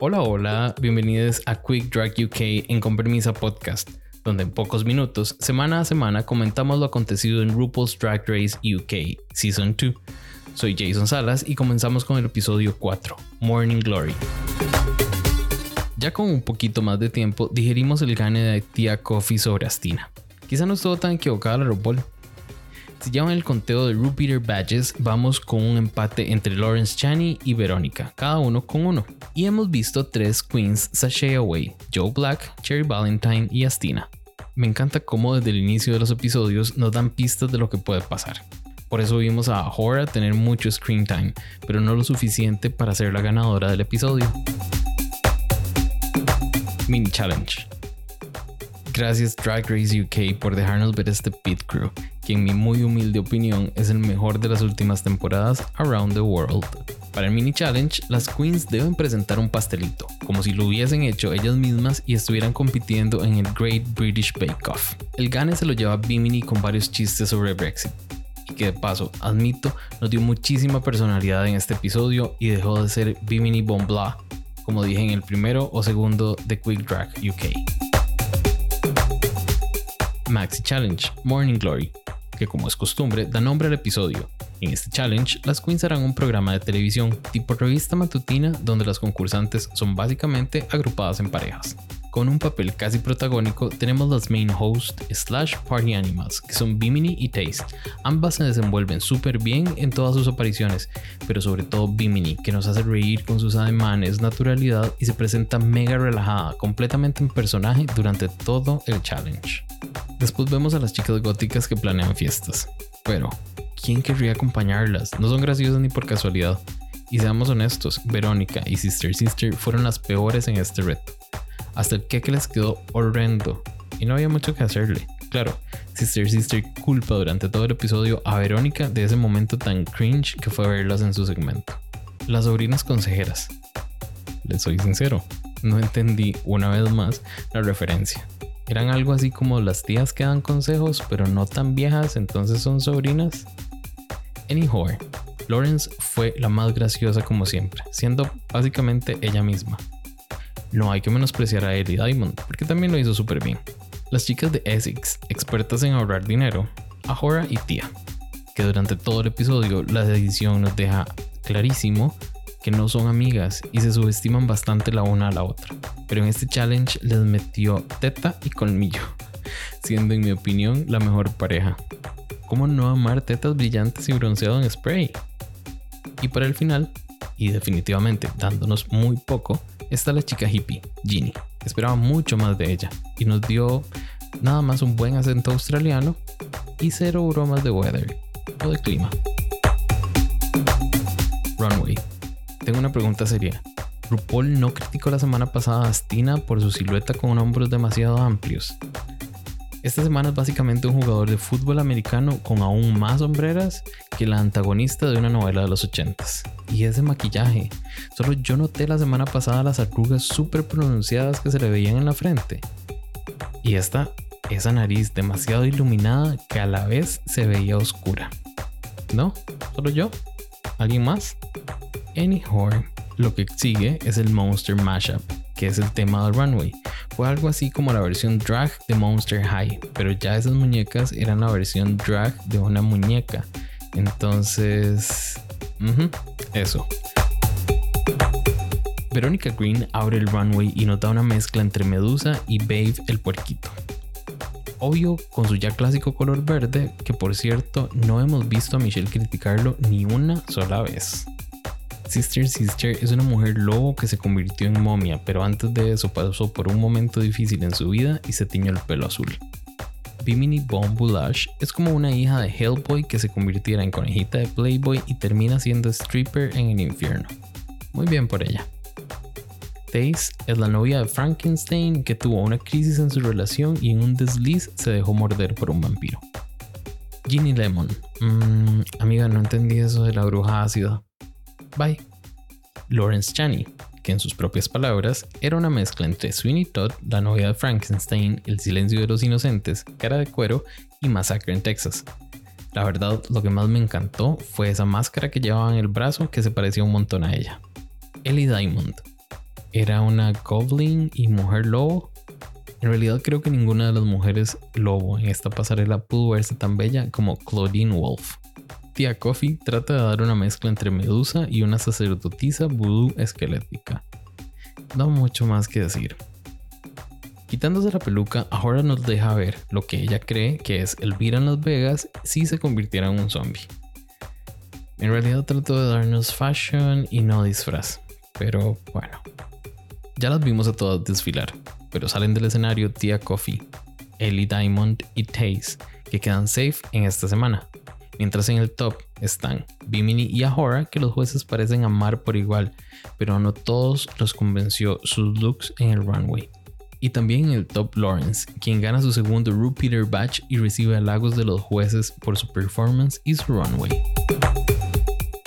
Hola, hola, bienvenidos a Quick Drag UK en Compromisa Podcast, donde en pocos minutos, semana a semana, comentamos lo acontecido en RuPaul's Drag Race UK Season 2. Soy Jason Salas y comenzamos con el episodio 4, Morning Glory. Ya con un poquito más de tiempo, digerimos el gane de Tia Coffee sobre Astina. Quizá no estuvo tan equivocada la RuPaul, si llevan el conteo de Repeater Badges, vamos con un empate entre Lawrence Chaney y Verónica, cada uno con uno. Y hemos visto tres queens sashay away, Joe Black, Cherry Valentine y Astina. Me encanta cómo desde el inicio de los episodios nos dan pistas de lo que puede pasar. Por eso vimos a Hora tener mucho screen time, pero no lo suficiente para ser la ganadora del episodio. Mini Challenge. Gracias Drag Race UK por dejarnos ver este pit crew que en mi muy humilde opinión es el mejor de las últimas temporadas Around the World. Para el mini challenge, las queens deben presentar un pastelito, como si lo hubiesen hecho ellas mismas y estuvieran compitiendo en el Great British Bake Off. El gane se lo lleva Bimini con varios chistes sobre Brexit, y que de paso, admito, nos dio muchísima personalidad en este episodio y dejó de ser Bimini Bon como dije en el primero o segundo de Quick Drag UK. Maxi Challenge, Morning Glory que como es costumbre da nombre al episodio. En este challenge, las queens harán un programa de televisión tipo revista matutina donde las concursantes son básicamente agrupadas en parejas. Con un papel casi protagónico tenemos las main host slash party animals, que son Bimini y Taste. Ambas se desenvuelven súper bien en todas sus apariciones, pero sobre todo Bimini, que nos hace reír con sus ademanes, naturalidad y se presenta mega relajada, completamente en personaje durante todo el challenge. Después vemos a las chicas góticas que planean fiestas. Pero, ¿quién querría acompañarlas? No son graciosas ni por casualidad. Y seamos honestos, Verónica y Sister Sister fueron las peores en este reto. Hasta el que les quedó horrendo. Y no había mucho que hacerle. Claro, Sister Sister culpa durante todo el episodio a Verónica de ese momento tan cringe que fue verlas en su segmento. Las sobrinas consejeras. Les soy sincero, no entendí una vez más la referencia. Eran algo así como las tías que dan consejos, pero no tan viejas, entonces son sobrinas. Anyhow, Lawrence fue la más graciosa como siempre, siendo básicamente ella misma. No hay que menospreciar a Ellie Diamond, porque también lo hizo súper bien. Las chicas de Essex, expertas en ahorrar dinero, Ahora y Tia, que durante todo el episodio la edición nos deja clarísimo que no son amigas y se subestiman bastante la una a la otra. Pero en este challenge les metió teta y colmillo, siendo en mi opinión la mejor pareja. ¿Cómo no amar tetas brillantes y bronceado en spray? Y para el final, y definitivamente dándonos muy poco, está la chica hippie, Ginny. Esperaba mucho más de ella y nos dio nada más un buen acento australiano y cero bromas de weather o de clima. Runway tengo una pregunta seria. RuPaul no criticó la semana pasada a Astina por su silueta con hombros demasiado amplios. Esta semana es básicamente un jugador de fútbol americano con aún más sombreras que la antagonista de una novela de los 80s. Y ese maquillaje. Solo yo noté la semana pasada las arrugas súper pronunciadas que se le veían en la frente. Y esta, esa nariz demasiado iluminada que a la vez se veía oscura. ¿No? ¿Solo yo? ¿Alguien más? Anyhow, lo que sigue es el Monster Mashup, que es el tema del runway. Fue algo así como la versión drag de Monster High, pero ya esas muñecas eran la versión drag de una muñeca. Entonces, eso. Verónica Green abre el runway y nota una mezcla entre Medusa y Babe el puerquito. Obvio con su ya clásico color verde, que por cierto no hemos visto a Michelle criticarlo ni una sola vez. Sister Sister es una mujer lobo que se convirtió en momia, pero antes de eso pasó por un momento difícil en su vida y se tiñó el pelo azul. Bimini Bon es como una hija de Hellboy que se convirtiera en conejita de Playboy y termina siendo stripper en el infierno. Muy bien por ella. Taze es la novia de Frankenstein que tuvo una crisis en su relación y en un desliz se dejó morder por un vampiro. Ginny Lemon. Mm, amiga, no entendí eso de la bruja ácida. Bye. Lawrence Chaney, que en sus propias palabras era una mezcla entre Sweeney Todd, la novia de Frankenstein, El silencio de los inocentes, Cara de cuero y Masacre en Texas. La verdad, lo que más me encantó fue esa máscara que llevaba en el brazo que se parecía un montón a ella. Ellie Diamond. era una Goblin y Mujer Lobo. En realidad creo que ninguna de las mujeres lobo en esta pasarela pudo verse tan bella como Claudine Wolf. Tía Coffee trata de dar una mezcla entre Medusa y una sacerdotisa vudú esquelética. No mucho más que decir. Quitándose la peluca, ahora nos deja ver lo que ella cree que es Elvira en Las Vegas si se convirtiera en un zombie. En realidad trató de darnos fashion y no disfraz, pero bueno. Ya las vimos a todas desfilar, pero salen del escenario Tia Coffee, Ellie Diamond y Taze, que quedan safe en esta semana. Mientras en el top están Bimini y Ahora, que los jueces parecen amar por igual, pero no todos los convenció sus looks en el runway. Y también en el top Lawrence, quien gana su segundo Repeater Batch y recibe halagos de los jueces por su performance y su runway.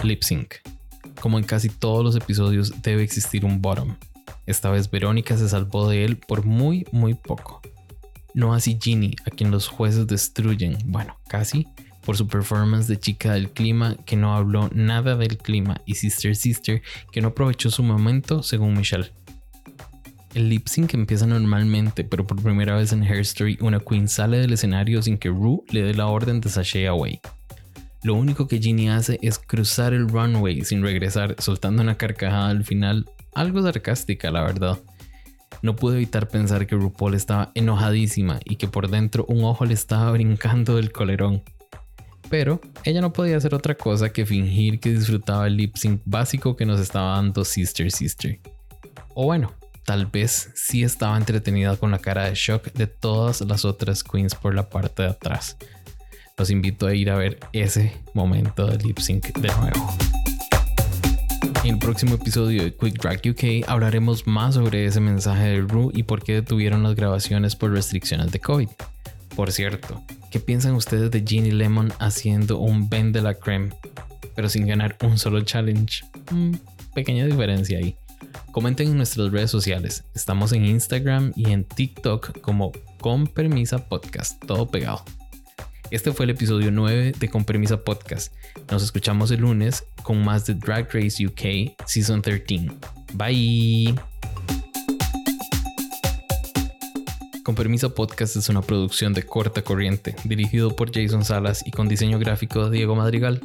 Lip Sync. Como en casi todos los episodios debe existir un bottom. Esta vez Verónica se salvó de él por muy muy poco. No así Ginny, a quien los jueces destruyen, bueno, casi, por su performance de chica del clima que no habló nada del clima y Sister Sister que no aprovechó su momento según Michelle. El lip sync empieza normalmente, pero por primera vez en Hairstory una queen sale del escenario sin que Rue le dé la orden de sashay away. Lo único que Ginny hace es cruzar el runway sin regresar, soltando una carcajada al final, algo sarcástica la verdad. No pude evitar pensar que RuPaul estaba enojadísima y que por dentro un ojo le estaba brincando del colerón. Pero ella no podía hacer otra cosa que fingir que disfrutaba el lip sync básico que nos estaba dando Sister Sister. O bueno, tal vez sí estaba entretenida con la cara de shock de todas las otras queens por la parte de atrás. Los invito a ir a ver ese momento de lip sync de nuevo. En el próximo episodio de Quick Drag UK hablaremos más sobre ese mensaje de Ru y por qué detuvieron las grabaciones por restricciones de COVID. Por cierto, ¿qué piensan ustedes de Ginny Lemon haciendo un Ben de la Creme, pero sin ganar un solo challenge? Mm, pequeña diferencia ahí. Comenten en nuestras redes sociales. Estamos en Instagram y en TikTok como Con Permisa Podcast, todo pegado. Este fue el episodio 9 de Con Permisa Podcast. Nos escuchamos el lunes con más de Drag Race UK Season 13. Bye. Con Permiso Podcast es una producción de corta corriente, dirigido por Jason Salas y con diseño gráfico de Diego Madrigal.